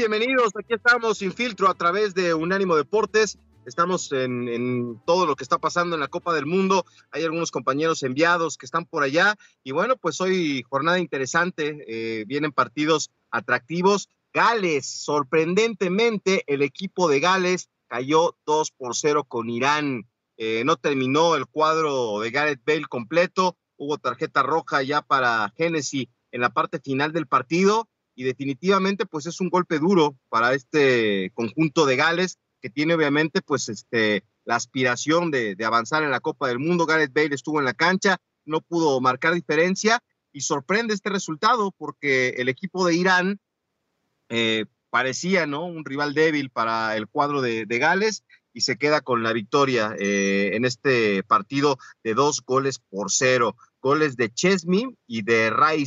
Bienvenidos. Aquí estamos sin filtro a través de Unánimo Deportes. Estamos en, todo lo que está pasando en la Copa del Mundo. Hay algunos compañeros enviados que están por allá. Y bueno, pues hoy jornada interesante. Eh, vienen partidos atractivos. Gales, sorprendentemente, el equipo de Gales cayó 2 por 0 con Irán. Eh, no terminó el cuadro de Gareth Bale completo. Hubo tarjeta roja ya para Genesis en la parte final del partido y definitivamente pues es un golpe duro para este conjunto de Gales que tiene obviamente pues este la aspiración de, avanzar en la Copa del Mundo. Gareth Bale estuvo en la cancha, no pudo marcar diferencia y sorprende este resultado porque el equipo de Irán eh, parecía no un rival débil para el cuadro de, Gales y se queda con la victoria eh, en este partido de dos goles por cero. Goles de Chesney y de Rai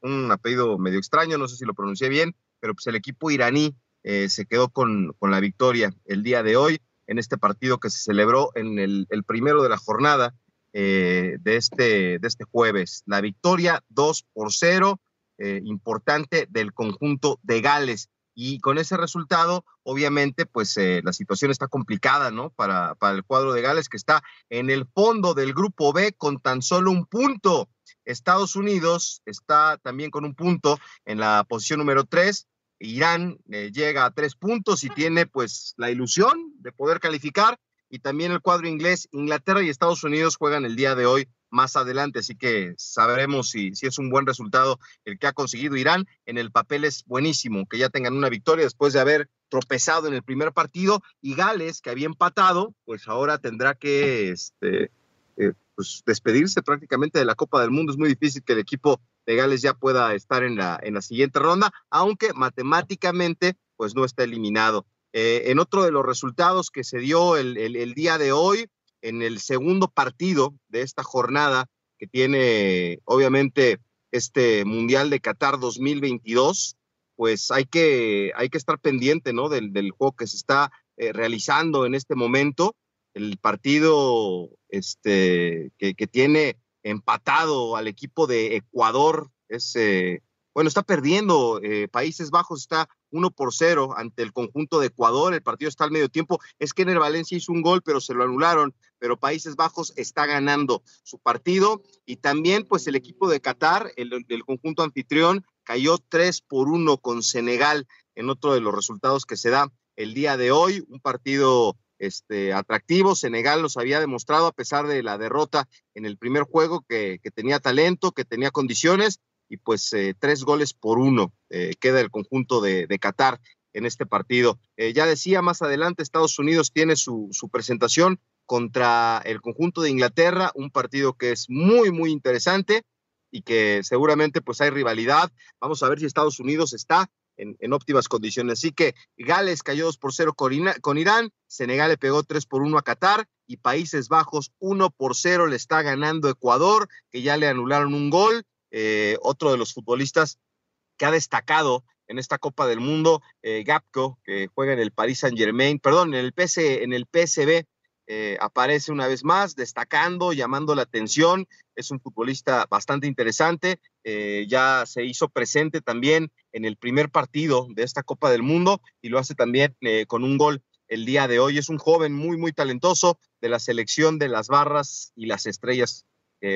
un apellido medio extraño, no sé si lo pronuncié bien, pero pues el equipo iraní eh, se quedó con, con, la victoria el día de hoy en este partido que se celebró en el, primero de la jornada eh, de, este, de este jueves. La victoria 2 por 0, eh, importante del conjunto de Gales. Y con ese resultado, obviamente, pues la situación está complicada, ¿no? Para, para el cuadro de Gales, que está en el fondo del grupo B con tan solo un punto. Estados Unidos está también con un punto en la posición número tres. Irán eh, llega a tres puntos y tiene pues la ilusión de poder calificar. Y también el cuadro inglés, Inglaterra y Estados Unidos juegan el día de hoy más adelante, así que sabremos si, si es un buen resultado el que ha conseguido Irán. En el papel es buenísimo que ya tengan una victoria después de haber tropezado en el primer partido y Gales, que había empatado, pues ahora tendrá que este, eh, pues despedirse prácticamente de la Copa del Mundo. Es muy difícil que el equipo de Gales ya pueda estar en la, en la siguiente ronda, aunque matemáticamente pues no está eliminado. Eh, en otro de los resultados que se dio el, el, día de hoy, en el segundo partido de esta jornada que tiene obviamente este Mundial de Qatar 2022, pues hay que, hay que estar pendiente ¿no? del, del juego que se está eh, realizando en este momento el partido este, que, tiene empatado al equipo de Ecuador es, eh, bueno, está perdiendo. Eh, Países Bajos está 1 por 0 ante el conjunto de Ecuador. El partido está al medio tiempo. Es que el Valencia hizo un gol, pero se lo anularon. Pero Países Bajos está ganando su partido. Y también, pues, el equipo de Qatar, el, conjunto anfitrión, cayó 3 por 1 con Senegal en otro de los resultados que se da el día de hoy. Un partido este, atractivo. Senegal nos había demostrado, a pesar de la derrota en el primer juego, que, tenía talento, que tenía condiciones, y pues eh, tres goles por uno eh, queda el conjunto de, Qatar en este partido. Eh, ya decía, más adelante Estados Unidos tiene su, presentación contra el conjunto de Inglaterra, un partido que es muy, muy interesante y que seguramente pues hay rivalidad. Vamos a ver si Estados Unidos está en, óptimas condiciones. Así que Gales cayó 2 por 0 con, Irán, Senegal le pegó 3 por 1 a Qatar y Países Bajos 1 por 0 le está ganando Ecuador, que ya le anularon un gol. Eh, otro de los futbolistas que ha destacado en esta Copa del Mundo, eh, Gapco, que juega en el Paris Saint Germain, perdón, en el, PS, en el PSB, eh, aparece una vez más, destacando, llamando la atención. Es un futbolista bastante interesante. Eh, ya se hizo presente también en el primer partido de esta Copa del Mundo y lo hace también eh, con un gol el día de hoy. Es un joven muy, muy talentoso de la selección de las barras y las estrellas.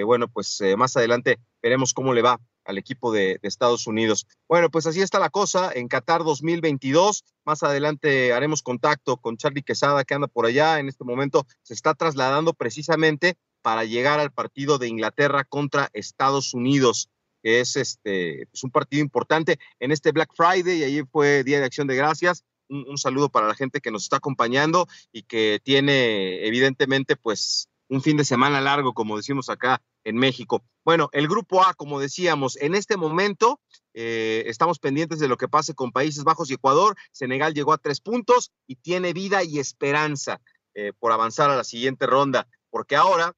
Bueno, pues más adelante veremos cómo le va al equipo de, Estados Unidos. Bueno, pues así está la cosa en Qatar 2022. Más adelante haremos contacto con Charlie Quesada, que anda por allá. En este momento se está trasladando precisamente para llegar al partido de Inglaterra contra Estados Unidos, es este, pues un partido importante en este Black Friday y ahí fue Día de Acción de Gracias. Un saludo para la gente que nos está acompañando y que tiene evidentemente pues un fin de semana largo, como decimos acá en México. Bueno, el grupo A, como decíamos, en este momento eh, estamos pendientes de lo que pase con Países Bajos y Ecuador. Senegal llegó a tres puntos y tiene vida y esperanza eh, por avanzar a la siguiente ronda, porque ahora,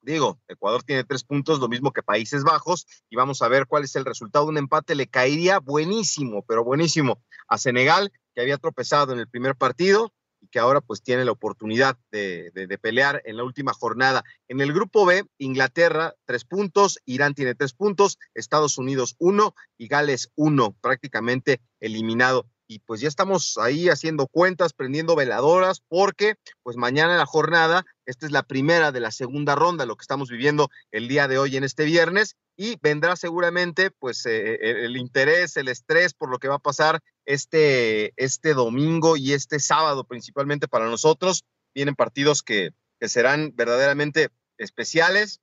digo, Ecuador tiene tres puntos, lo mismo que Países Bajos, y vamos a ver cuál es el resultado. Un empate le caería buenísimo, pero buenísimo a Senegal, que había tropezado en el primer partido que ahora pues tiene la oportunidad de, pelear en la última jornada. En el grupo B, Inglaterra tres puntos, Irán tiene tres puntos, Estados Unidos uno y Gales uno, prácticamente eliminado. Y pues ya estamos ahí haciendo cuentas, prendiendo veladoras, porque pues mañana la jornada, esta es la primera de la segunda ronda, lo que estamos viviendo el día de hoy en este viernes, y vendrá seguramente pues eh, el interés, el estrés por lo que va a pasar este, este domingo y este sábado principalmente para nosotros. Vienen partidos que, que serán verdaderamente especiales.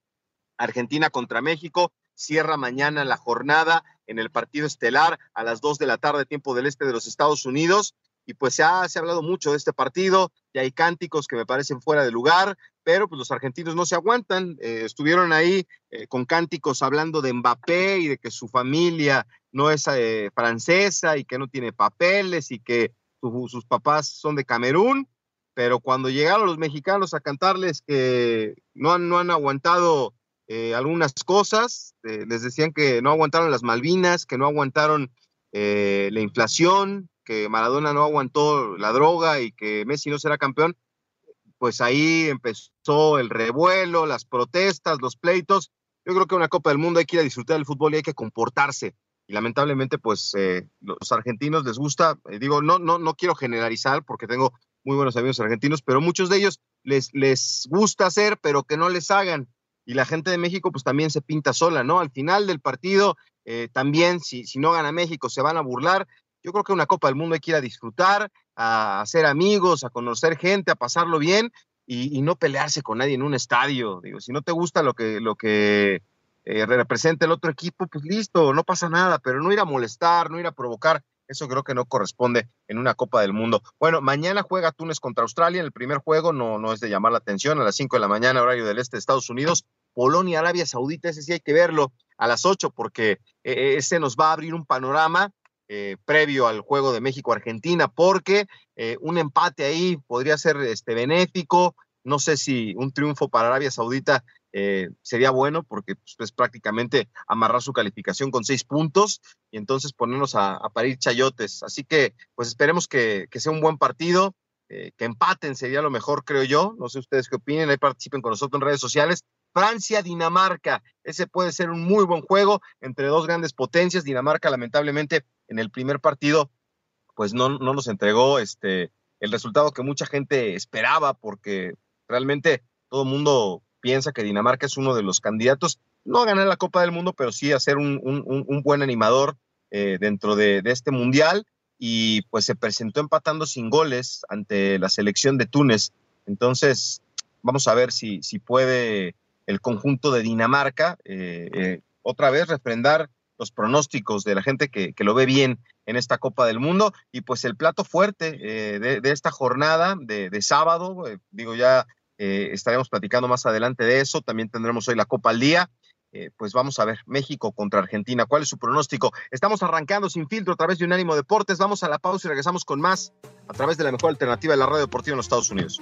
Argentina contra México, cierra mañana la jornada en el partido estelar a las 2 de la tarde, tiempo del este de los Estados Unidos y pues se ha, se ha hablado mucho de este partido, y hay cánticos que me parecen fuera de lugar, pero pues los argentinos no se aguantan, eh, estuvieron ahí eh, con cánticos hablando de Mbappé y de que su familia no es eh, francesa y que no tiene papeles y que sus papás son de Camerún, pero cuando llegaron los mexicanos a cantarles que no han, no han aguantado algunas cosas, les decían que no aguantaron las Malvinas, que no aguantaron la inflación, que Maradona no aguantó la droga y que Messi no será campeón, pues ahí empezó el revuelo, las protestas, los pleitos. Yo creo que una Copa del Mundo hay que ir a disfrutar del fútbol y hay que comportarse. Y lamentablemente, pues eh, los argentinos les gusta, eh, digo, no, no, no quiero generalizar porque tengo muy buenos amigos argentinos, pero muchos de ellos les, les gusta hacer, pero que no les hagan. Y la gente de México, pues también se pinta sola, ¿no? Al final del partido, eh, también, si, si no gana México, se van a burlar. Yo creo que una Copa del Mundo hay que ir a disfrutar, a hacer amigos, a conocer gente, a pasarlo bien y, no pelearse con nadie en un estadio. Digo, si no te gusta lo que, lo que eh, representa el otro equipo, pues listo, no pasa nada, pero no ir a molestar, no ir a provocar. Eso creo que no corresponde en una Copa del Mundo. Bueno, mañana juega Túnez contra Australia. En el primer juego no, no es de llamar la atención. A las 5 de la mañana, horario del este de Estados Unidos. Polonia, Arabia Saudita, ese sí hay que verlo a las 8 porque eh, ese nos va a abrir un panorama eh, previo al juego de México-Argentina, porque eh, un empate ahí podría ser este, benéfico. No sé si un triunfo para Arabia Saudita eh, sería bueno, porque pues, es prácticamente amarrar su calificación con seis puntos y entonces ponernos a, parir chayotes. Así que, pues esperemos que, que sea un buen partido. que empaten sería lo mejor, creo yo. No sé ustedes qué opinen, ahí participen con nosotros en redes sociales. Francia-Dinamarca. Ese puede ser un muy buen juego entre dos grandes potencias. Dinamarca, lamentablemente, en el primer partido, pues no, no nos entregó este, el resultado que mucha gente esperaba, porque realmente todo el mundo piensa que Dinamarca es uno de los candidatos, no a ganar la Copa del Mundo, pero sí a ser un, buen animador eh, dentro de, este mundial. Y pues se presentó empatando sin goles ante la selección de Túnez. Entonces, vamos a ver si, si puede el conjunto de Dinamarca, eh, eh, otra vez refrendar los pronósticos de la gente que, lo ve bien en esta Copa del Mundo. Y pues el plato fuerte eh, de, esta jornada de, sábado, digo ya estaremos platicando más adelante de eso, también tendremos hoy la Copa al día. pues vamos a ver, México contra Argentina, ¿cuál es su pronóstico? Estamos arrancando sin filtro a través de Unánimo Deportes, vamos a la pausa y regresamos con más a través de la mejor alternativa de la radio deportiva en los Estados Unidos.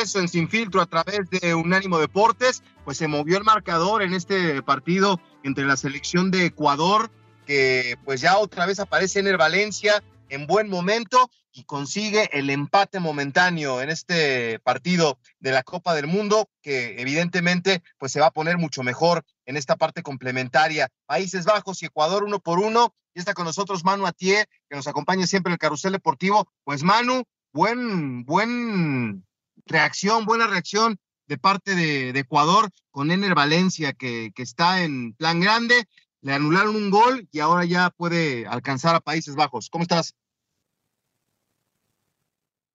Regreso en Sin Filtro a través de Unánimo Deportes. Pues se movió el marcador en este partido entre la selección de Ecuador, que pues ya otra vez aparece en el Valencia en buen momento y consigue el empate momentáneo en este partido de la Copa del Mundo, que evidentemente pues se va a poner mucho mejor en esta parte complementaria. Países Bajos y Ecuador uno por uno. Y está con nosotros Manu Atié, que nos acompaña siempre en el carrusel deportivo. Pues Manu, buen, buen reacción, buena reacción de parte de, Ecuador con Ener Valencia, que, está en plan grande. Le anularon un gol y ahora ya puede alcanzar a Países Bajos. ¿Cómo estás?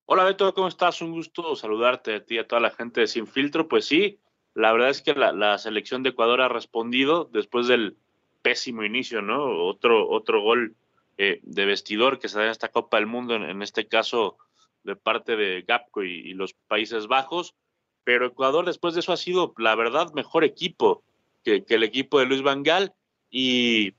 Hola Beto, ¿cómo estás? Un gusto saludarte a ti y a toda la gente de Sin Filtro. Pues sí, la verdad es que la, selección de Ecuador ha respondido después del pésimo inicio, ¿no? Otro, otro gol eh, de vestidor que se da en esta Copa del Mundo, en este caso de parte de Gapco y, los Países Bajos, pero Ecuador después de eso ha sido, la verdad, mejor equipo que, el equipo de Luis Vangal y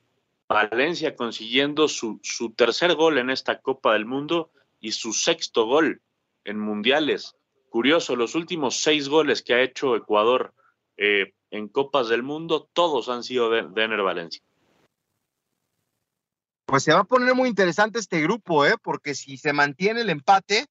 Valencia consiguiendo su, su tercer gol en esta Copa del Mundo y su sexto gol en mundiales. Curioso, los últimos seis goles que ha hecho Ecuador eh, en Copas del Mundo, todos han sido de, de Ener Valencia. Pues se va a poner muy interesante este grupo, ¿eh? porque si se mantiene el empate,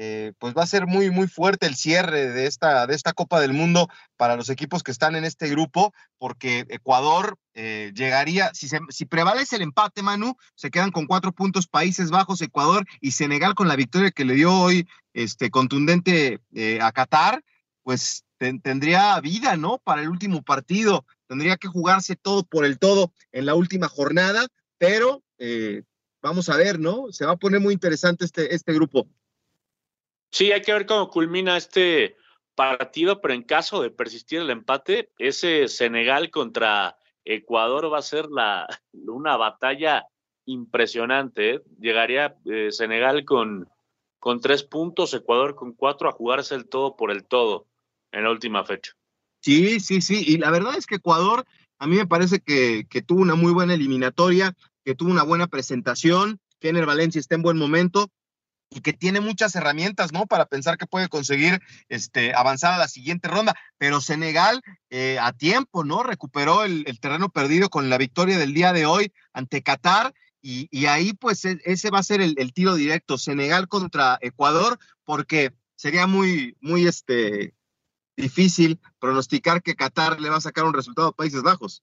eh, pues va a ser muy, muy fuerte el cierre de esta, de esta Copa del Mundo para los equipos que están en este grupo, porque Ecuador eh, llegaría, si, prevalece el empate, Manu, se quedan con cuatro puntos Países Bajos, Ecuador y Senegal con la victoria que le dio hoy este, contundente eh, a Qatar, pues tendría vida, ¿no? Para el último partido, tendría que jugarse todo por el todo en la última jornada, pero vamos a ver, ¿no? Se va a poner muy interesante este, este grupo. Sí, hay que ver cómo culmina este partido, pero en caso de persistir el empate, ese Senegal contra Ecuador va a ser la, una batalla impresionante. ¿eh? Llegaría eh, Senegal con, con tres puntos, Ecuador con cuatro, a jugarse el todo por el todo en la última fecha. Sí, sí, sí. Y la verdad es que Ecuador, a mí me parece que, que tuvo una muy buena eliminatoria, que tuvo una buena presentación, que en el Valencia está en buen momento y que tiene muchas herramientas, ¿no? Para pensar que puede conseguir este, avanzar a la siguiente ronda. Pero Senegal eh, a tiempo, ¿no? Recuperó el, terreno perdido con la victoria del día de hoy ante Qatar. Y, ahí, pues, e, ese va a ser el, tiro directo, Senegal contra Ecuador, porque sería muy, muy este, difícil pronosticar que Qatar le va a sacar un resultado a Países Bajos.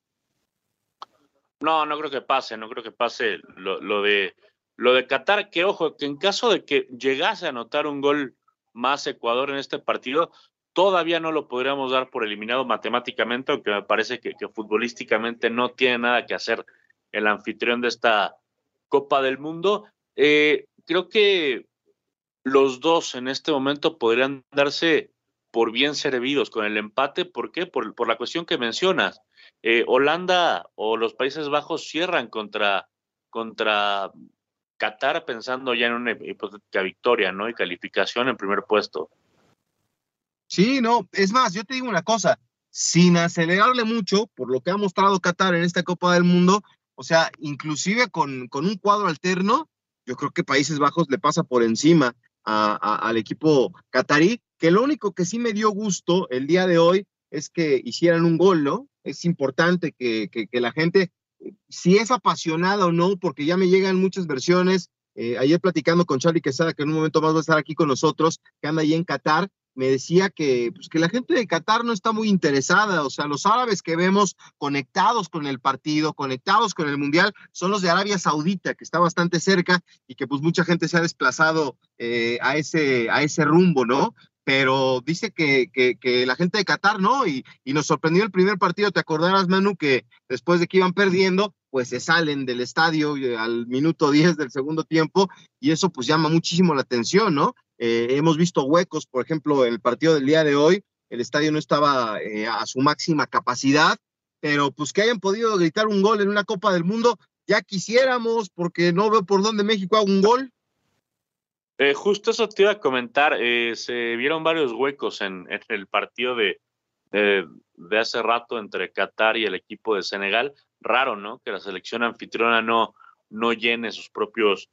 No, no creo que pase, no creo que pase lo de lo de Qatar, que ojo, que en caso de que llegase a anotar un gol más Ecuador en este partido, todavía no lo podríamos dar por eliminado matemáticamente, aunque me parece que, futbolísticamente no tiene nada que hacer el anfitrión de esta Copa del Mundo. Eh, creo que los dos en este momento podrían darse por bien servidos con el empate. ¿Por qué? Por, la cuestión que mencionas. Eh, Holanda o los Países Bajos cierran contra, contra Qatar pensando ya en una hipotética victoria, ¿no? Y calificación en primer puesto. Sí, no, es más, yo te digo una cosa, sin acelerarle mucho, por lo que ha mostrado Qatar en esta Copa del Mundo, o sea, inclusive con, con un cuadro alterno, yo creo que Países Bajos le pasa por encima al equipo qatarí, que lo único que sí me dio gusto el día de hoy es que hicieran un gol, ¿no? Es importante que, que la gente si es apasionada o no, porque ya me llegan muchas versiones. Eh, ayer platicando con Charlie Quesada, que en un momento más va a estar aquí con nosotros, que anda ahí en Qatar, me decía que, pues, que la gente de Qatar no está muy interesada, o sea, los árabes que vemos conectados con el partido, conectados con el Mundial, son los de Arabia Saudita, que está bastante cerca y que pues mucha gente se ha desplazado eh, a, ese, a ese rumbo, ¿no? Pero dice que, que, la gente de Qatar no, y, y, nos sorprendió el primer partido, te acordarás, Manu, que después de que iban perdiendo, pues se salen del estadio eh, al minuto 10 del segundo tiempo, y eso pues llama muchísimo la atención, ¿no? Eh, hemos visto huecos, por ejemplo, en el partido del día de hoy, el estadio no estaba eh, a su máxima capacidad, pero pues que hayan podido gritar un gol en una Copa del Mundo, ya quisiéramos, porque no veo por dónde México haga un gol. Eh, justo eso te iba a comentar. Eh, se vieron varios huecos en, el partido de, de, hace rato entre Qatar y el equipo de Senegal. Raro, ¿no? Que la selección anfitriona no, no llene sus propios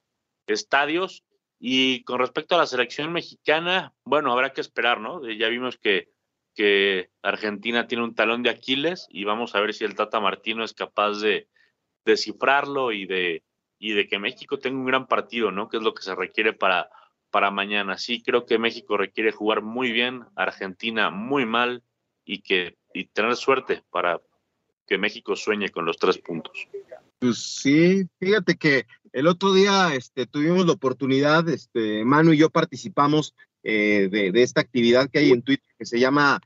estadios. Y con respecto a la selección mexicana, bueno, habrá que esperar, ¿no? Ya vimos que, que Argentina tiene un talón de Aquiles y vamos a ver si el Tata Martino es capaz de descifrarlo y de, y de que México tenga un gran partido, ¿no? Que es lo que se requiere para, para mañana. Sí, creo que México requiere jugar muy bien, Argentina muy mal y que y tener suerte para que México sueñe con los tres puntos. Pues sí, fíjate que el otro día este, tuvimos la oportunidad, este, Manu y yo participamos eh, de, esta actividad que hay en Twitter que se llama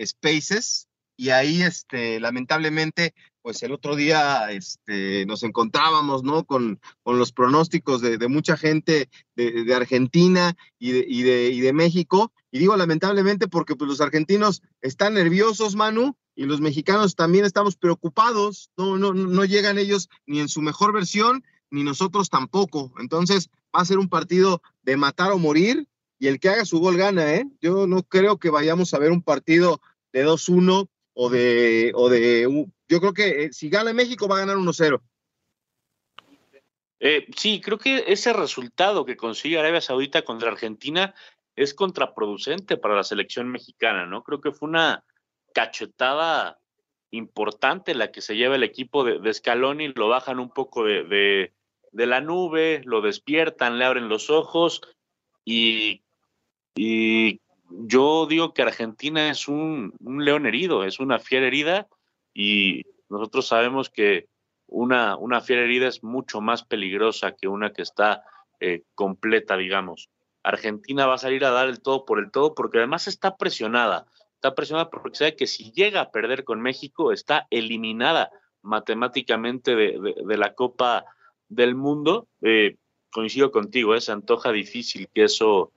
Spaces y ahí este, lamentablemente pues el otro día este, nos encontrábamos, ¿no? Con, con los pronósticos de, mucha gente de, Argentina y de, y, y de, México. Y digo lamentablemente porque pues, los argentinos están nerviosos, Manu, y los mexicanos también estamos preocupados, no, no, no llegan ellos ni en su mejor versión, ni nosotros tampoco. Entonces va a ser un partido de matar o morir y el que haga su gol gana, ¿eh? Yo no creo que vayamos a ver un partido de 2-1 o de, o de, yo creo que eh, si gana México va a ganar 1-0. Eh, sí, creo que ese resultado que consigue Arabia Saudita contra Argentina es contraproducente para la selección mexicana, ¿no? Creo que fue una, cachetada importante la que se lleva el equipo de, de Scaloni, lo bajan un poco de, la nube, lo despiertan, le abren los ojos y, yo digo que Argentina es un, león herido, es una fiera herida y nosotros sabemos que una, una fiera herida es mucho más peligrosa que una que está eh, completa, digamos. Argentina va a salir a dar el todo por el todo porque además está presionada está presionada porque sabe que si llega a perder con México está eliminada matemáticamente de, la Copa del Mundo. Eh, coincido contigo, ¿eh? se antoja difícil que eso,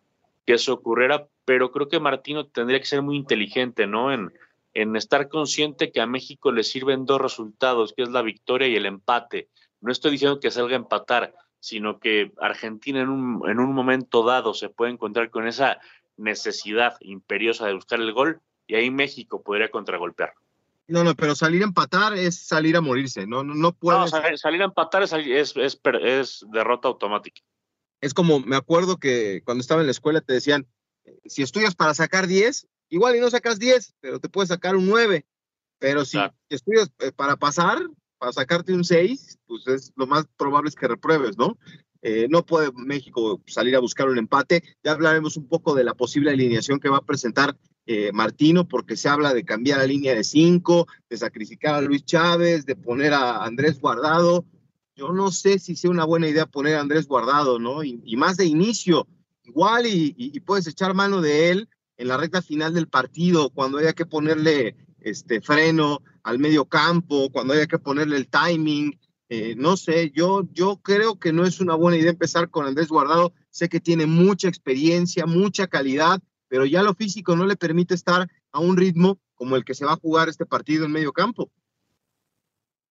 que eso ocurriera, pero creo que Martino tendría que ser muy inteligente, ¿no? En, en estar consciente que a México le sirven dos resultados, que es la victoria y el empate. No estoy diciendo que salga a empatar, sino que Argentina en un, en un momento dado se puede encontrar con esa necesidad imperiosa de buscar el gol y ahí México podría contragolpear. No, no, pero salir a empatar es salir a morirse, no, no, no puedes... salir, a empatar es, es, es, derrota automática. Es como, me acuerdo que cuando estaba en la escuela te decían, si estudias para sacar 10, igual y no sacas 10, pero te puedes sacar un 9. Pero si estudias eh, para pasar, para sacarte un 6, pues es lo más probable es que repruebes, ¿no? Eh, no puede México salir a buscar un empate. Ya hablaremos un poco de la posible alineación que va a presentar eh, Martino, porque se habla de cambiar la línea de cinco, de sacrificar a Luis Chávez, de poner a Andrés Guardado. Yo no sé si sea una buena idea poner a Andrés Guardado, ¿no? Y, más de inicio, igual y, puedes echar mano de él en la recta final del partido, cuando haya que ponerle este freno al medio campo, cuando haya que ponerle el timing, eh, no sé, yo, yo creo que no es una buena idea empezar con Andrés Guardado. Sé que tiene mucha experiencia, mucha calidad, pero ya lo físico no le permite estar a un ritmo como el que se va a jugar este partido en medio campo.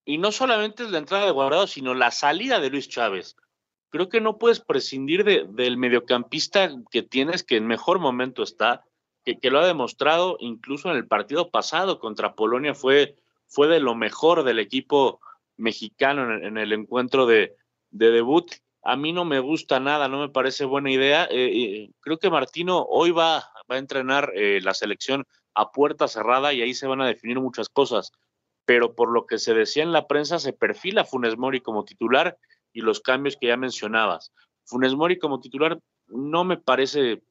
Y no solamente es la entrada de Guardado, sino la salida de Luis Chávez. Creo que no puedes prescindir del mediocampista que tienes, que en mejor momento está, que, que, lo ha demostrado incluso en el partido pasado contra Polonia, fue, fue de lo mejor del equipo mexicano en el, encuentro de, debut. A mí no me gusta nada, no me parece buena idea. Eh, creo que Martino hoy va, va a entrenar eh, la selección a puerta cerrada y ahí se van a definir muchas cosas. Pero por lo que se decía en la prensa, se perfila Funes Mori como titular y los cambios que ya mencionabas. Funes Mori como titular no me parece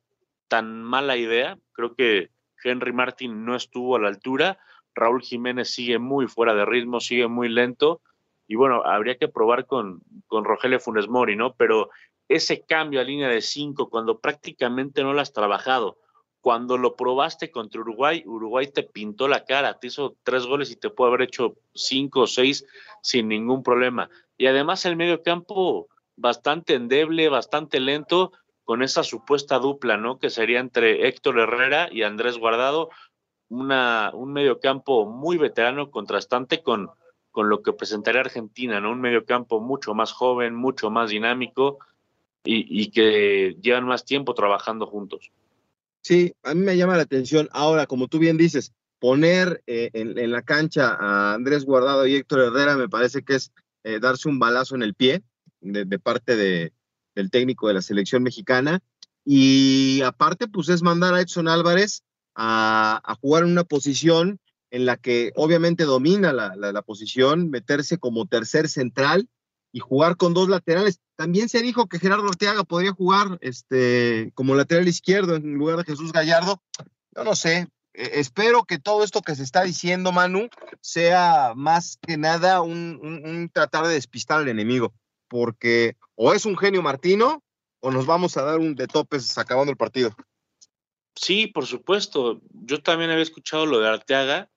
tan mala idea. Creo que Henry Martin no estuvo a la altura. Raúl Jiménez sigue muy fuera de ritmo, sigue muy lento y bueno, habría que probar con, con Rogelio Funes Mori, ¿no? Pero ese cambio a línea de cinco, cuando prácticamente no lo has trabajado, cuando lo probaste contra Uruguay, Uruguay te pintó la cara, te hizo tres goles y te puede haber hecho cinco o seis sin ningún problema. Y además el medio campo bastante endeble, bastante lento, con esa supuesta dupla, ¿no? Que sería entre Héctor Herrera y Andrés Guardado, una, un medio campo muy veterano, contrastante con, con lo que presentaría Argentina, ¿no? Un mediocampo mucho más joven, mucho más dinámico y, que llevan más tiempo trabajando juntos. Sí, a mí me llama la atención. Ahora, como tú bien dices, poner eh, en, la cancha a Andrés Guardado y Héctor Herrera me parece que es eh, darse un balazo en el pie de, parte de, del técnico de la selección mexicana. Y aparte, pues es mandar a Edson Álvarez a, jugar en una posición en la que obviamente domina la, posición, meterse como tercer central y jugar con dos laterales. También se dijo que Gerardo Orteaga podría jugar este, como lateral izquierdo en lugar de Jesús Gallardo. Yo no sé, eh, espero que todo esto que se está diciendo, Manu, sea más que nada un, tratar de despistar al enemigo, porque o es un genio Martino o nos vamos a dar un de topes acabando el partido. Sí, por supuesto. Yo también había escuchado lo de Arteaga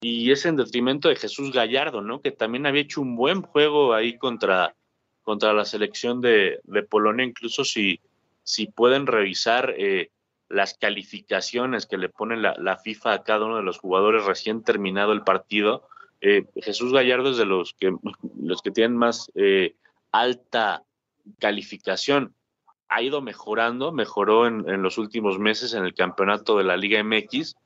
y es en detrimento de Jesús Gallardo, ¿no? Que también había hecho un buen juego ahí contra, contra la selección de, Polonia, incluso si, si pueden revisar eh, las calificaciones que le pone la, FIFA a cada uno de los jugadores recién terminado el partido. Eh, Jesús Gallardo es de los que, los que tienen más eh, alta calificación. Ha ido mejorando, mejoró en, los últimos meses en el campeonato de la Liga MX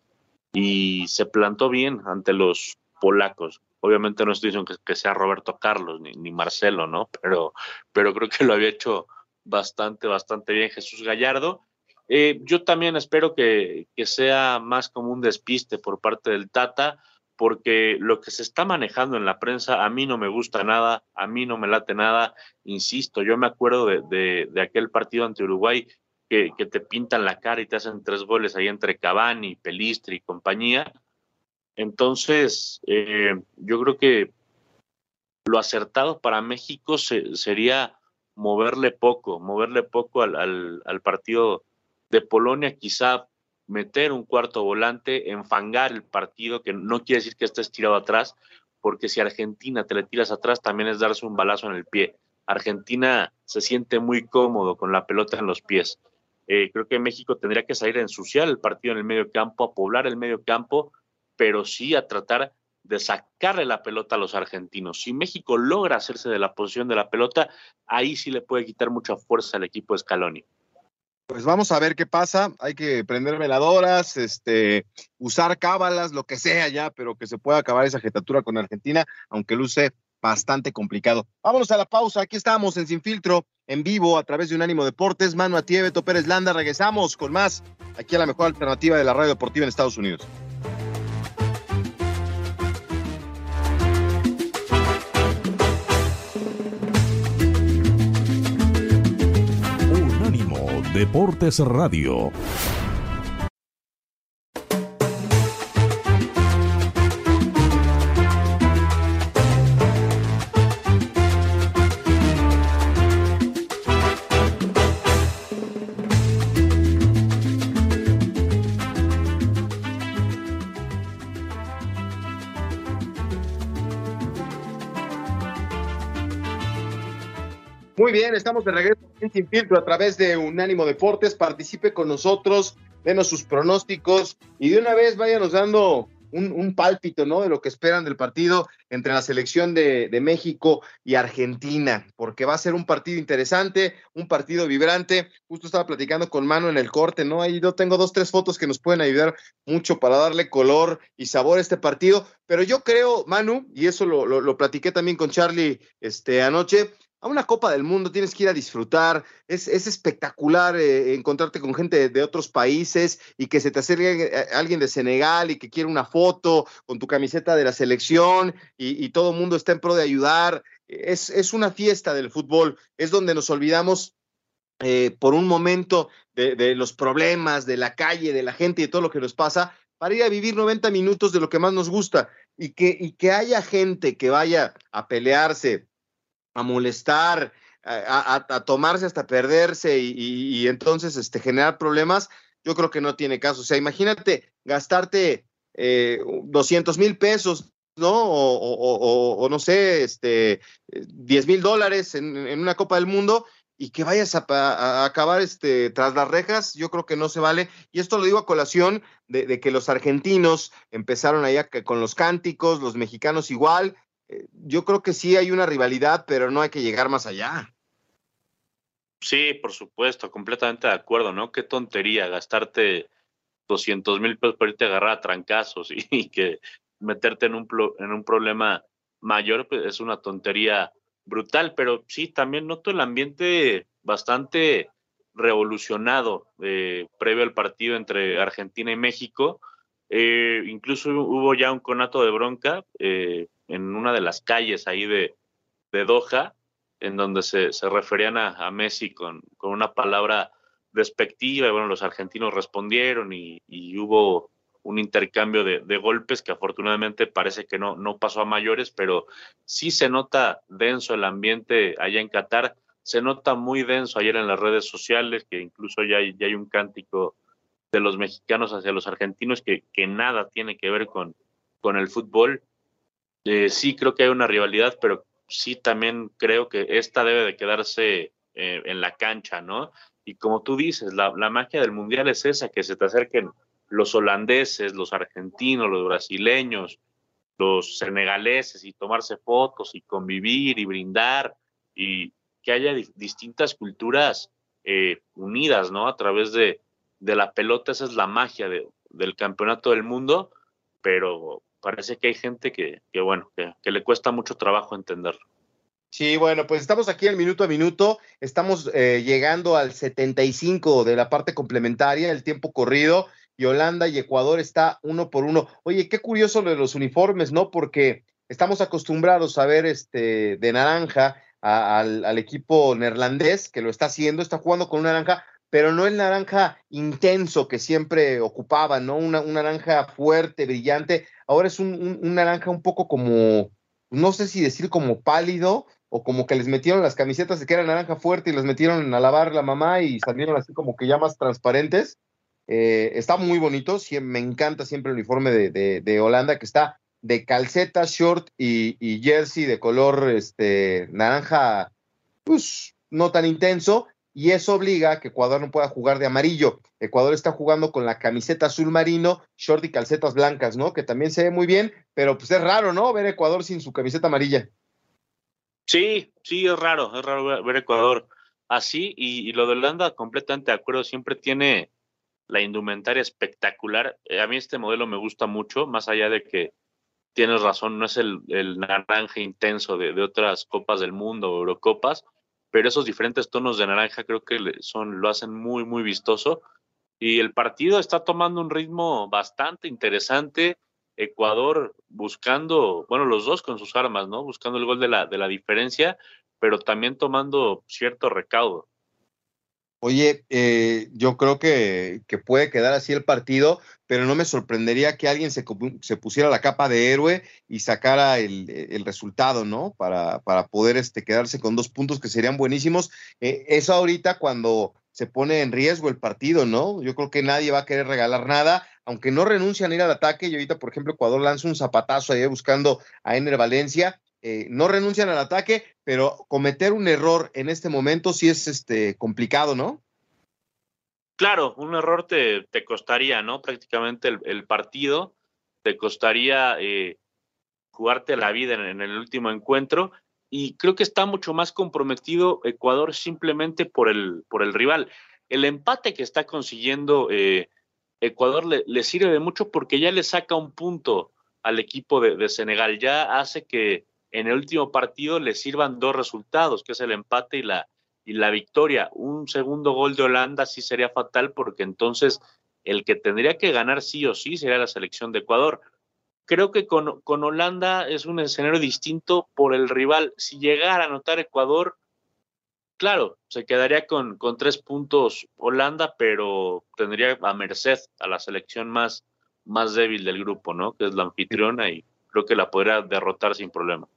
y se plantó bien ante los polacos. Obviamente no estoy diciendo que, sea Roberto Carlos ni, Marcelo, ¿no? Pero, pero creo que lo había hecho bastante, bastante bien Jesús Gallardo eh, yo también espero que, sea más como un despiste por parte del Tata, porque lo que se está manejando en la prensa a mí no me gusta nada, a mí no me late nada. Insisto, yo me acuerdo de, aquel partido ante Uruguay que, te pintan la cara y te hacen tres goles ahí entre Cavani, Pelistri y compañía. Entonces, eh, yo creo que lo acertado para México sería moverle poco, moverle poco al, al partido de Polonia quizá meter un cuarto volante, enfangar el partido, que no quiere decir que estés tirado atrás, porque si Argentina te le tiras atrás también es darse un balazo en el pie. Argentina se siente muy cómodo con la pelota en los pies. Eh, creo que México tendría que salir a ensuciar el partido en el medio campo, a poblar el medio campo, pero sí a tratar de sacarle la pelota a los argentinos. Si México logra hacerse de la posición de la pelota, ahí sí le puede quitar mucha fuerza al equipo de Scaloni. Pues vamos a ver qué pasa. Hay que prender veladoras, este, usar cábalas, lo que sea ya, pero que se pueda acabar esa jetatura con Argentina, aunque luce bastante complicado. Vámonos a la pausa. Aquí estamos en Sin Filtro, en vivo, a través de Unánimo Deportes. Manu Atiebeto Pérez Landa. Regresamos con más aquí a la mejor alternativa de la radio deportiva en Estados Unidos. Deportes Radio. Bien, estamos de regreso sin filtro a través de Unánimo Deportes. Participe con nosotros, denos sus pronósticos y de una vez váyanos dando un, pálpito, ¿no? De lo que esperan del partido entre la selección de, México y Argentina, porque va a ser un partido interesante, un partido vibrante. Justo estaba platicando con Mano en el corte, ¿no? Ahí yo tengo dos, tres fotos que nos pueden ayudar mucho para darle color y sabor a este partido. Pero yo creo, Manu, y eso lo, lo, lo platiqué también con Charlie este, anoche, a una Copa del Mundo tienes que ir a disfrutar, es, espectacular eh, encontrarte con gente de, otros países y que se te acerque eh, alguien de Senegal y que quiere una foto con tu camiseta de la selección y, todo el mundo está en pro de ayudar. Es, es, una fiesta del fútbol, es donde nos olvidamos eh, por un momento de, de los problemas, de la calle, de la gente y de todo lo que nos pasa para ir a vivir 90 minutos de lo que más nos gusta. Y que, y que haya gente que vaya a pelearse a molestar, a, tomarse hasta perderse y, entonces este, generar problemas, yo creo que no tiene caso. O sea, imagínate gastarte eh, 200 mil pesos, ¿no? O, no sé, este, 10 mil dólares en, una Copa del Mundo y que vayas a, acabar este, tras las rejas, yo creo que no se vale. Y esto lo digo a colación de, de que los argentinos empezaron allá con los cánticos, los mexicanos igual, yo creo que sí hay una rivalidad, pero no hay que llegar más allá. Sí, por supuesto, completamente de acuerdo, ¿no? Qué tontería gastarte 200 mil pesos para irte a agarrar a trancazos y, que meterte en un, en un problema mayor pues, es una tontería brutal, pero sí, también noto el ambiente bastante revolucionado eh, previo al partido entre Argentina y México. Eh, incluso hubo ya un conato de bronca eh, en una de las calles ahí de, de Doha, en donde se, se referían a, Messi con, con, una palabra despectiva, y bueno, los argentinos respondieron y, y hubo un intercambio de, de, golpes que afortunadamente parece que no, no pasó a mayores, pero sí se nota denso el ambiente allá en Qatar se nota muy denso ayer en las redes sociales, que incluso ya hay, ya hay un cántico de los mexicanos hacia los argentinos que, que nada tiene que ver con, con el fútbol. Eh, sí creo que hay una rivalidad, pero sí también creo que esta debe de quedarse eh, en la cancha, ¿no? Y como tú dices, la, la magia del mundial es esa, que se te acerquen los holandeses, los argentinos, los brasileños, los senegaleses y tomarse fotos y convivir y brindar y, que haya distintas culturas eh, unidas, ¿no? A través de, de, la pelota, esa es la magia de, del campeonato del mundo, pero parece que hay gente que, que bueno, que, le cuesta mucho trabajo entenderlo. Sí, bueno, pues estamos aquí al minuto a minuto, estamos eh, llegando al 75 de la parte complementaria, el tiempo corrido, y Holanda y Ecuador está uno por uno. Oye, qué curioso lo de los uniformes, ¿no? Porque estamos acostumbrados a ver este de naranja al, equipo neerlandés que lo está haciendo, está jugando con un naranja, pero no el naranja intenso que siempre ocupaba, ¿no? Una, un naranja fuerte, brillante. Ahora es un, naranja un poco como, no sé si decir como pálido, o como que les metieron las camisetas de que era naranja fuerte y les metieron a lavar la mamá y salieron así como que ya más transparentes. Eh, está muy bonito, me encanta siempre el uniforme de, de Holanda, que está de calceta, short y, jersey de color este, naranja, pues no tan intenso, y eso obliga a que Ecuador no pueda jugar de amarillo. Ecuador está jugando con la camiseta azul marino, short y calcetas blancas, ¿no? Que también se ve muy bien, pero pues es raro, ¿no? Ver Ecuador sin su camiseta amarilla. Sí, sí, es raro, es raro ver Ecuador así, y, lo de Holanda, completamente de acuerdo, siempre tiene la indumentaria espectacular. A mí este modelo me gusta mucho, más allá de que tienes razón, no es el, naranja intenso de, otras copas del mundo Eurocopas, pero esos diferentes tonos de naranja creo que son, lo hacen muy, muy vistoso. Y el partido está tomando un ritmo bastante interesante. Ecuador buscando, bueno, los dos con sus armas, ¿no? Buscando el gol de la, de la diferencia, pero también tomando cierto recaudo. Oye, eh, yo creo que, que, puede quedar así el partido, pero no me sorprendería que alguien se, se pusiera la capa de héroe y sacara el, el resultado, ¿no? Para, para, poder este, quedarse con dos puntos que serían buenísimos. Eh, eso ahorita cuando se pone en riesgo el partido, ¿no? Yo creo que nadie va a querer regalar nada, aunque no renuncian a ir al ataque. Y ahorita, por ejemplo, Ecuador lanza un zapatazo ahí buscando a Ener Valencia eh, no renuncian al ataque, pero cometer un error en este momento sí es este, complicado, ¿no? Claro, un error te, te costaría, ¿no? Prácticamente el, partido, te costaría eh, jugarte la vida en, el último encuentro y creo que está mucho más comprometido Ecuador simplemente por el, por el rival. El empate que está consiguiendo eh, Ecuador le, le, sirve de mucho porque ya le saca un punto al equipo de Senegal, ya hace que en el último partido le sirvan dos resultados, que es el empate y la, y la victoria. Un segundo gol de Holanda sí sería fatal porque entonces el que tendría que ganar sí o sí sería la selección de Ecuador. Creo que con, con Holanda es un escenario distinto por el rival. Si llegara a anotar Ecuador, claro, se quedaría con, con tres puntos Holanda, pero tendría a merced a la selección más, más débil del grupo, ¿no? Que es la anfitriona y creo que la podría derrotar sin problema.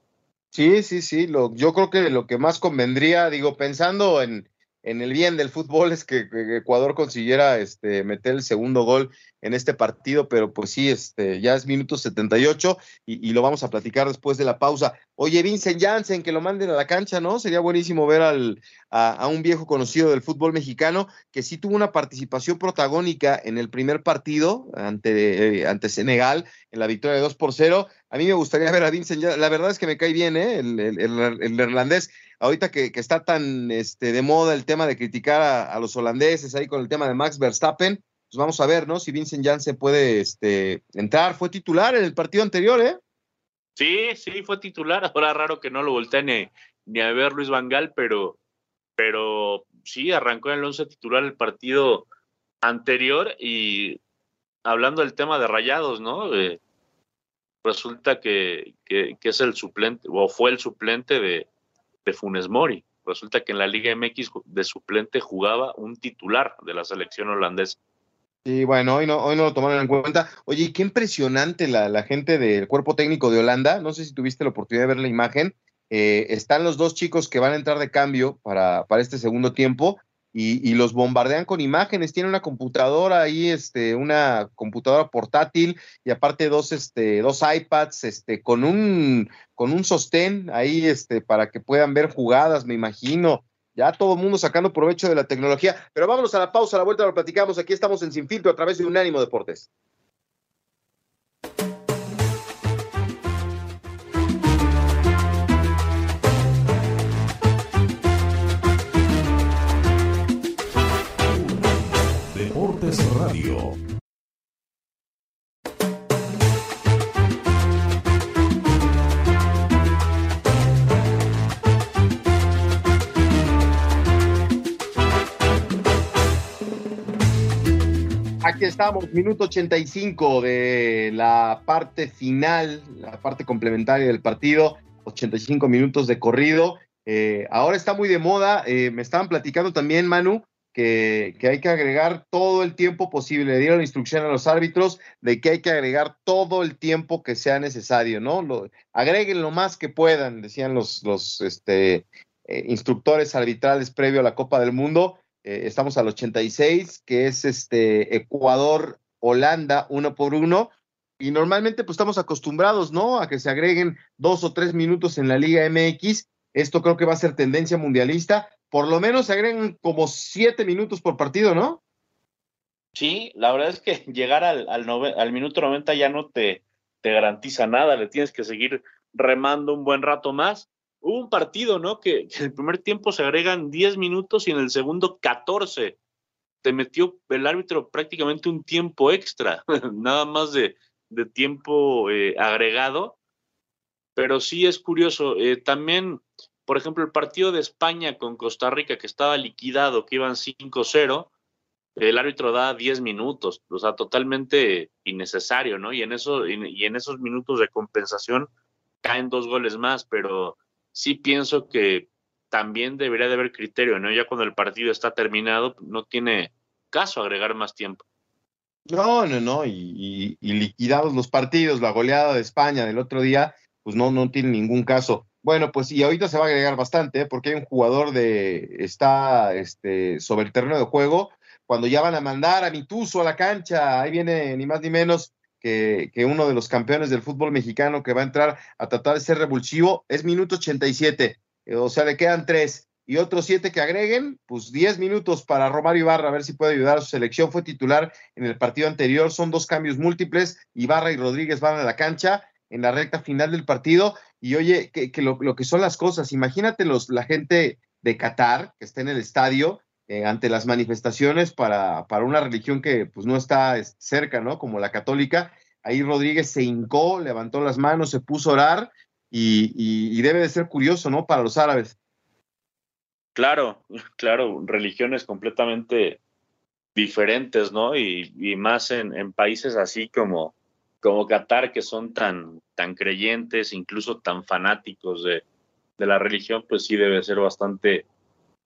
Sí, sí, sí. Lo, yo creo que lo que más convendría, digo, pensando en, en el bien del fútbol, es que, Ecuador consiguiera este, meter el segundo gol en este partido, pero pues sí, este, ya es minuto 78 y, y lo vamos a platicar después de la pausa. Oye, Vincent Janssen, que lo manden a la cancha, ¿no? Sería buenísimo ver al, a, un viejo conocido del fútbol mexicano que sí tuvo una participación protagónica en el primer partido ante, eh, ante Senegal, en la victoria de 2 por 0. A mí me gustaría ver a Vincent Janssen, la verdad es que me cae bien, ¿eh? El, el, el, irlandés, ahorita que, que, está tan este, de moda el tema de criticar a, a los holandeses ahí con el tema de Max Verstappen pues vamos a ver, ¿no? Si Vincent Janssen puede este, entrar. Fue titular en el partido anterior, ¿eh? Sí, sí, fue titular. Ahora raro que no lo voltee ni, a ver Luis Vangal, pero, pero sí, arrancó en el once titular el partido anterior y hablando del tema de rayados, ¿no? Eh, resulta que, que, es el suplente, o fue el suplente de, de Funes Mori. Resulta que en la Liga MX de suplente jugaba un titular de la selección holandesa. Sí, bueno, hoy no, hoy no lo tomaron en cuenta. Oye, qué impresionante la, la gente del cuerpo técnico de Holanda. No sé si tuviste la oportunidad de ver la imagen. Eh, están los dos chicos que van a entrar de cambio para, para este segundo tiempo y, los bombardean con imágenes. Tiene una computadora ahí, este, una computadora portátil y aparte dos, este, dos iPads, este, con un, con un sostén ahí, este, para que puedan ver jugadas, me imagino. Ya todo el mundo sacando provecho de la tecnología. Pero vámonos a la pausa, a la vuelta lo platicamos. Aquí estamos en Sin Filtro a través de Unánimo Deportes. Radio. Aquí estamos, minuto 85 de la parte final, la parte complementaria del partido, 85 minutos de corrido. Eh, ahora está muy de moda, eh, me estaban platicando también, Manu, que, hay que agregar todo el tiempo posible. Le dieron instrucción a los árbitros de que hay que agregar todo el tiempo que sea necesario, ¿no? Lo, agreguen lo más que puedan, decían los, los este, eh, instructores arbitrales previo a la Copa del Mundo. Eh, estamos al 86, que es este Ecuador, Holanda, uno por uno. Y normalmente pues estamos acostumbrados, ¿no? A que se agreguen dos o tres minutos en la Liga MX. Esto creo que va a ser tendencia mundialista por lo menos se agregan como siete minutos por partido, ¿no? Sí, la verdad es que llegar al, minuto 90 ya no te, garantiza nada, le tienes que seguir remando un buen rato más. Hubo un partido, ¿no? Que, en el primer tiempo se agregan 10 minutos y en el segundo 14. Te metió el árbitro prácticamente un tiempo extra, nada más de, de tiempo eh, agregado. Pero sí es curioso. Eh, también por ejemplo, el partido de España con Costa Rica, que estaba liquidado, que iban 5-0, el árbitro da 10 minutos, o sea, totalmente innecesario, ¿no? Y en, eso, y en esos minutos de compensación caen dos goles más, pero sí pienso que también debería de haber criterio, ¿no? Ya cuando el partido está terminado, no tiene caso agregar más tiempo. No, no, no, y, y liquidados los partidos, la goleada de España del otro día, pues no, no tiene ningún caso. Bueno, pues y ahorita se va a agregar bastante, ¿eh? porque hay un jugador de está este, sobre el terreno de juego. Cuando ya van a mandar a Mituso a la cancha, ahí viene ni más ni menos que, que, uno de los campeones del fútbol mexicano que va a entrar a tratar de ser revulsivo. Es minuto 87, eh, o sea, le quedan tres. Y otros siete que agreguen, pues diez minutos para Romario Ibarra, a ver si puede ayudar a su selección. Fue titular en el partido anterior, son dos cambios múltiples. Ibarra y Rodríguez van a la cancha en la recta final del partido. Y oye, que, lo, que son las cosas, imagínate los, la gente de Qatar que está en el estadio eh, ante las manifestaciones para, para, una religión que pues no está cerca, ¿no? Como la católica. Ahí Rodríguez se hincó, levantó las manos, se puso a orar y, y, debe de ser curioso, ¿no? Para los árabes. Claro, claro, religiones completamente diferentes, ¿no? Y, y más en, en, países así como, como Qatar, que son tan, tan creyentes, incluso tan fanáticos de, la religión, pues sí debe ser bastante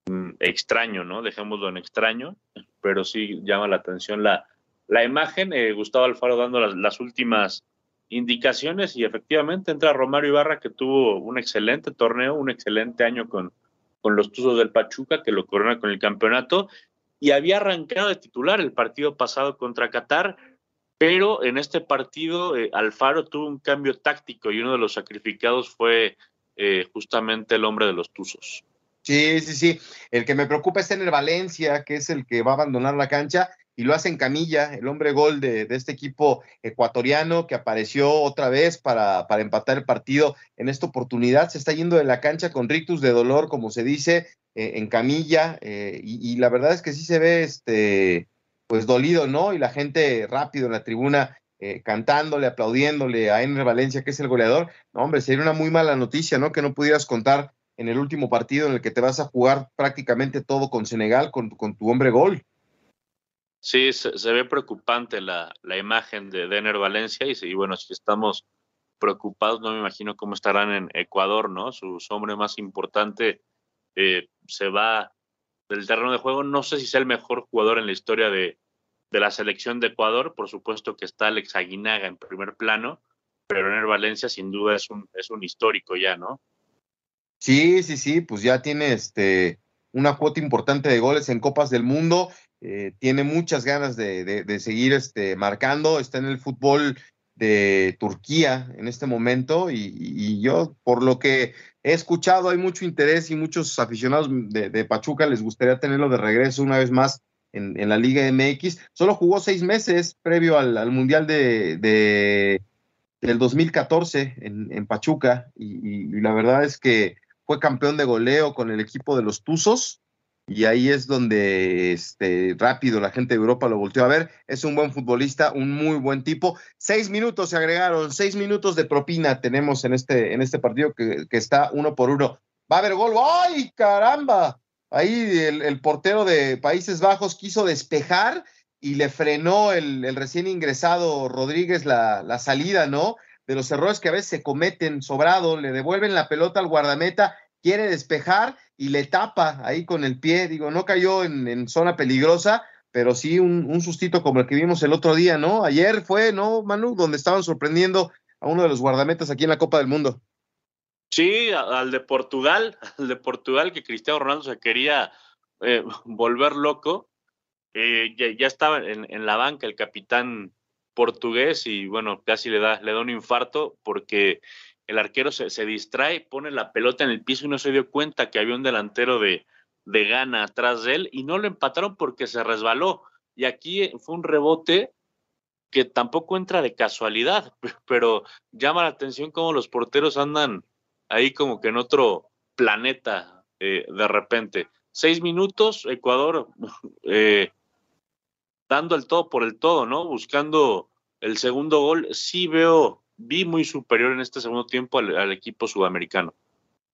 mm, extraño, ¿no? Dejémoslo en extraño, pero sí llama la atención la, la imagen. Eh, Gustavo Alfaro dando las, últimas indicaciones y efectivamente entra Romario Ibarra que tuvo un excelente torneo, un excelente año con, con los Tuzos del Pachuca, que lo corona con el campeonato y había arrancado de titular el partido pasado contra Qatar pero en este partido eh, Alfaro tuvo un cambio táctico y uno de los sacrificados fue eh, justamente el hombre de los Tuzos. Sí, sí, sí. El que me preocupa es tener Valencia, que es el que va a abandonar la cancha y lo hace en camilla, el hombre gol de, este equipo ecuatoriano que apareció otra vez para, para, empatar el partido. En esta oportunidad se está yendo de la cancha con rictus de dolor, como se dice, eh, en camilla. y, y, la verdad es que sí se ve este pues dolido, ¿no? Y la gente rápido en la tribuna eh, cantándole, aplaudiéndole a Ener Valencia, que es el goleador. No, hombre, sería una muy mala noticia, ¿no? Que no pudieras contar en el último partido en el que te vas a jugar prácticamente todo con Senegal, con, tu hombre gol. Sí, se, ve preocupante la, imagen de Denner Valencia y, bueno, si estamos preocupados, no me imagino cómo estarán en Ecuador, ¿no? Su hombre más importante eh, se va del terreno de juego. No sé si sea el mejor jugador en la historia de, de la selección de Ecuador. Por supuesto que está Alex Aguinaga en primer plano, pero Ener Valencia sin duda es un, es un histórico ya, ¿no? Sí, sí, sí, pues ya tiene este una cuota importante de goles en Copas del Mundo, eh, tiene muchas ganas de, de, seguir este, marcando, está en el fútbol de Turquía en este momento y, yo, por lo que he escuchado, hay mucho interés y muchos aficionados de, Pachuca les gustaría tenerlo de regreso una vez más en, en la Liga MX. Solo jugó seis meses previo al, al Mundial de, del 2014 en, en Pachuca y, la verdad es que fue campeón de goleo con el equipo de los Tuzos y ahí es donde este, rápido la gente de Europa lo volteó a ver. Es un buen futbolista, un muy buen tipo. Seis minutos se agregaron, seis minutos de propina tenemos en este, en este partido que, está uno por uno. Va a haber gol. ¡Ay, caramba! Ahí el, el portero de Países Bajos quiso despejar y le frenó el, recién ingresado Rodríguez la, la, salida, ¿no? De los errores que a veces se cometen sobrado, le devuelven la pelota al guardameta, quiere despejar y le tapa ahí con el pie, digo, no cayó en, zona peligrosa, pero sí un, un, sustito como el que vimos el otro día, ¿no? Ayer fue, ¿no, Manu? Donde estaban sorprendiendo a uno de los guardametas aquí en la Copa del Mundo. Sí, al de Portugal, al de Portugal que Cristiano Ronaldo se quería eh, volver loco eh, ya, estaba en, la banca el capitán portugués y bueno, casi le da, le da un infarto porque el arquero se, distrae, pone la pelota en el piso y no se dio cuenta que había un delantero de, de gana atrás de él y no lo empataron porque se resbaló. Y aquí fue un rebote que tampoco entra de casualidad, pero llama la atención cómo los porteros andan ahí como que en otro planeta eh, de repente. Seis minutos, Ecuador eh, dando el todo por el todo, ¿no? Buscando el segundo gol, sí veo, vi muy superior en este segundo tiempo al, equipo sudamericano.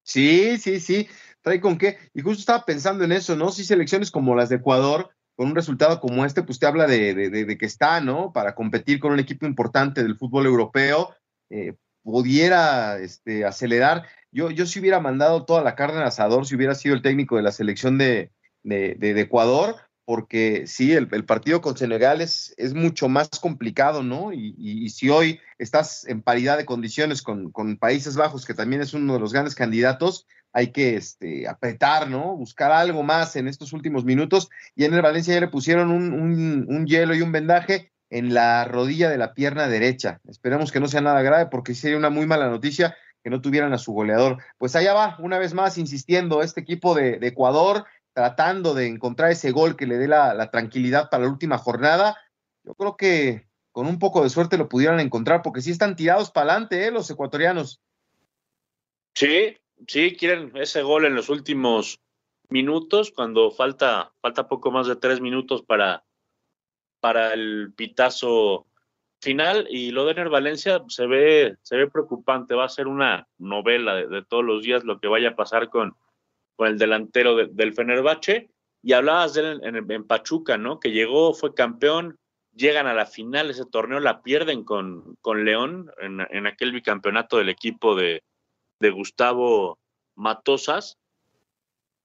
Sí, sí, sí, trae con qué. Y justo estaba pensando en eso, ¿no? Si selecciones como las de Ecuador, con un resultado como este, pues te habla de, de, que está, ¿no? Para competir con un equipo importante del fútbol europeo, eh, pudiera este, acelerar. Yo, yo si hubiera mandado toda la carne al asador, si hubiera sido el técnico de la selección de, de Ecuador, porque sí, el, partido con Senegal es, mucho más complicado, ¿no? Y, si hoy estás en paridad de condiciones con, Países Bajos, que también es uno de los grandes candidatos, hay que este, apretar, ¿no? Buscar algo más en estos últimos minutos. Y en el Valencia ya le pusieron un, hielo y un vendaje en la rodilla de la pierna derecha. Esperemos que no sea nada grave, porque sería una muy mala noticia que no tuvieran a su goleador. Pues allá va, una vez más, insistiendo, este equipo de Ecuador tratando de encontrar ese gol que le dé la, tranquilidad para la última jornada. Yo creo que con un poco de suerte lo pudieran encontrar, porque sí están tirados para adelante, ¿eh? los ecuatorianos. Sí, sí, quieren ese gol en los últimos minutos, cuando falta, falta poco más de tres minutos para, para el pitazo final. Y lo de Valencia se ve, se ve preocupante, va a ser una novela de todos los días lo que vaya a pasar con, el delantero del Fenerbahce. Y hablabas de él en, Pachuca, ¿no? Que llegó, fue campeón, llegan a la final ese torneo, la pierden con, con León en, aquel bicampeonato del equipo de, de Gustavo Matosas.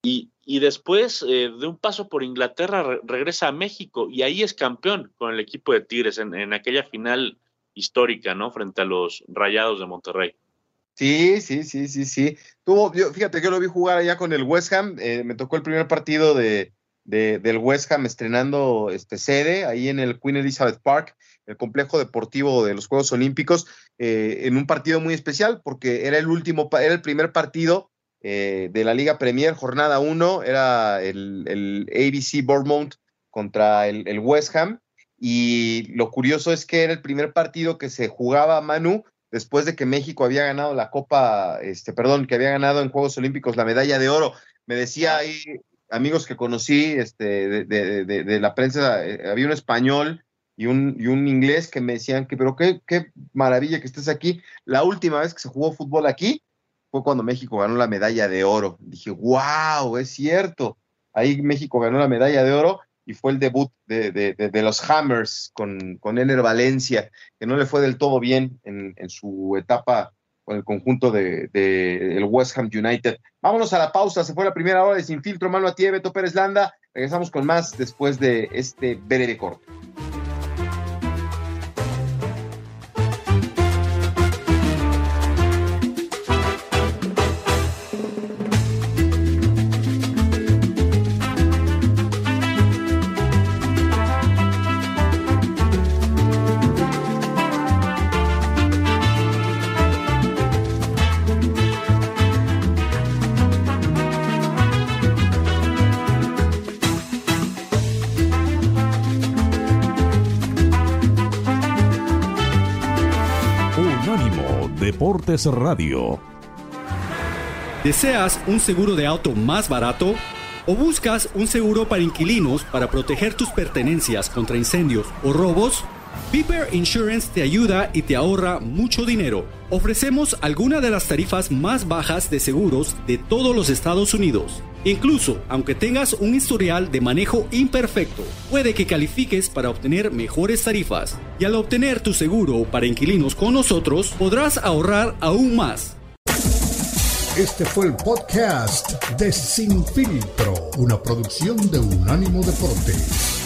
Y, y después eh, de un paso por Inglaterra regresa a México y ahí es campeón con el equipo de Tigres en, en aquella final histórica, ¿no? Frente a los Rayados de Monterrey. Sí, sí, sí, sí, sí. Tuvo, fíjate que lo vi jugar allá con el West Ham. Eh, me tocó el primer partido de, del West Ham estrenando este sede ahí en el Queen Elizabeth Park, el complejo deportivo de los Juegos Olímpicos, eh, en un partido muy especial porque era el último, era el primer partido eh, de la Liga Premier, jornada 1, era el, el, ABC Bournemouth contra el, el West Ham. Y lo curioso es que era el primer partido que se jugaba Manu después de que México había ganado la Copa, este, perdón, que había ganado en Juegos Olímpicos la medalla de oro. Me decía ahí amigos que conocí este, de, la prensa, eh, había un español y un, y un inglés que me decían que, pero qué, qué maravilla que estés aquí. La última vez que se jugó fútbol aquí fue cuando México ganó la medalla de oro. Dije, wow, es cierto. Ahí México ganó la medalla de oro y fue el debut de, los Hammers con, con Ener Valencia, que no le fue del todo bien en, su etapa con el conjunto del de, West Ham United. Vámonos a la pausa, se fue la primera hora de Sin Filtro, mano a ti, Beto Pérez Landa. Regresamos con más después de este breve corte. Radio. ¿Deseas un seguro de auto más barato? ¿O buscas un seguro para inquilinos para proteger tus pertenencias contra incendios o robos? Piper Insurance te ayuda y te ahorra mucho dinero. Ofrecemos algunas de las tarifas más bajas de seguros de todos los Estados Unidos. Incluso, aunque tengas un historial de manejo imperfecto, puede que califiques para obtener mejores tarifas. Y al obtener tu seguro para inquilinos con nosotros, podrás ahorrar aún más. Este fue el podcast de Sin Filtro, una producción de Unánimo Deportes.